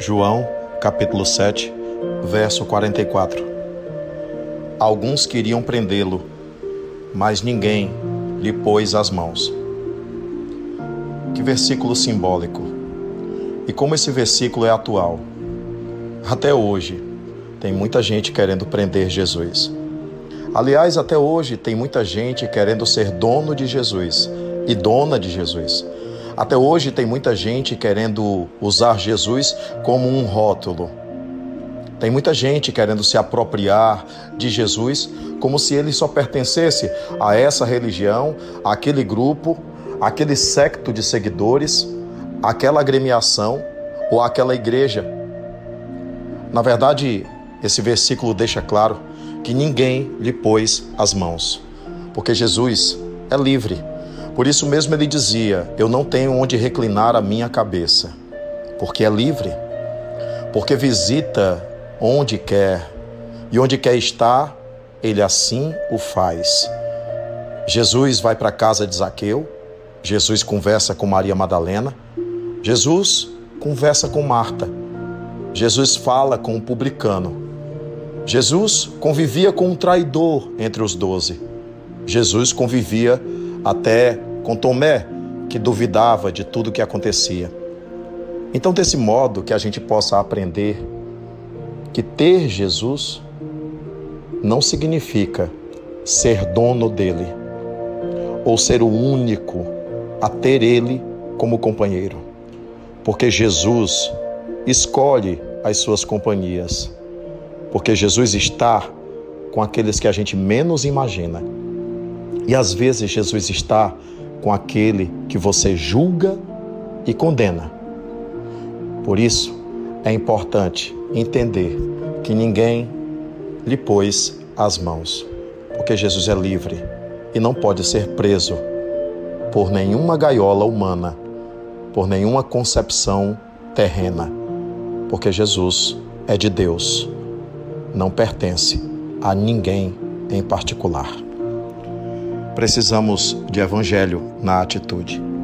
João, capítulo 7, verso 44. Alguns queriam prendê-lo, mas ninguém lhe pôs as mãos. Que versículo simbólico. E como esse versículo é atual. Até hoje, tem muita gente querendo prender Jesus. Aliás, até hoje tem muita gente querendo ser dono de Jesus e dona de Jesus. Até hoje tem muita gente querendo usar Jesus como um rótulo. Tem muita gente querendo se apropriar de Jesus como se ele só pertencesse a essa religião, aquele grupo, aquele secto de seguidores, aquela agremiação ou aquela igreja. Na verdade, esse versículo deixa claro que ninguém lhe pôs as mãos, porque Jesus é livre. Por isso mesmo ele dizia: Eu não tenho onde reclinar a minha cabeça, porque é livre, porque visita onde quer, e onde quer estar, ele assim o faz. Jesus vai para a casa de Zaqueu, Jesus conversa com Maria Madalena, Jesus conversa com Marta, Jesus fala com o publicano, Jesus convivia com um traidor entre os doze, Jesus convivia até com Tomé, que duvidava de tudo o que acontecia. Então, desse modo que a gente possa aprender que ter Jesus não significa ser dono dele ou ser o único a ter ele como companheiro, porque Jesus escolhe as suas companhias, porque Jesus está com aqueles que a gente menos imagina. E às vezes Jesus está com aquele que você julga e condena. Por isso, é importante entender que ninguém lhe pôs as mãos, porque Jesus é livre e não pode ser preso por nenhuma gaiola humana, por nenhuma concepção terrena, porque Jesus é de Deus, não pertence a ninguém em particular. Precisamos de evangelho na atitude.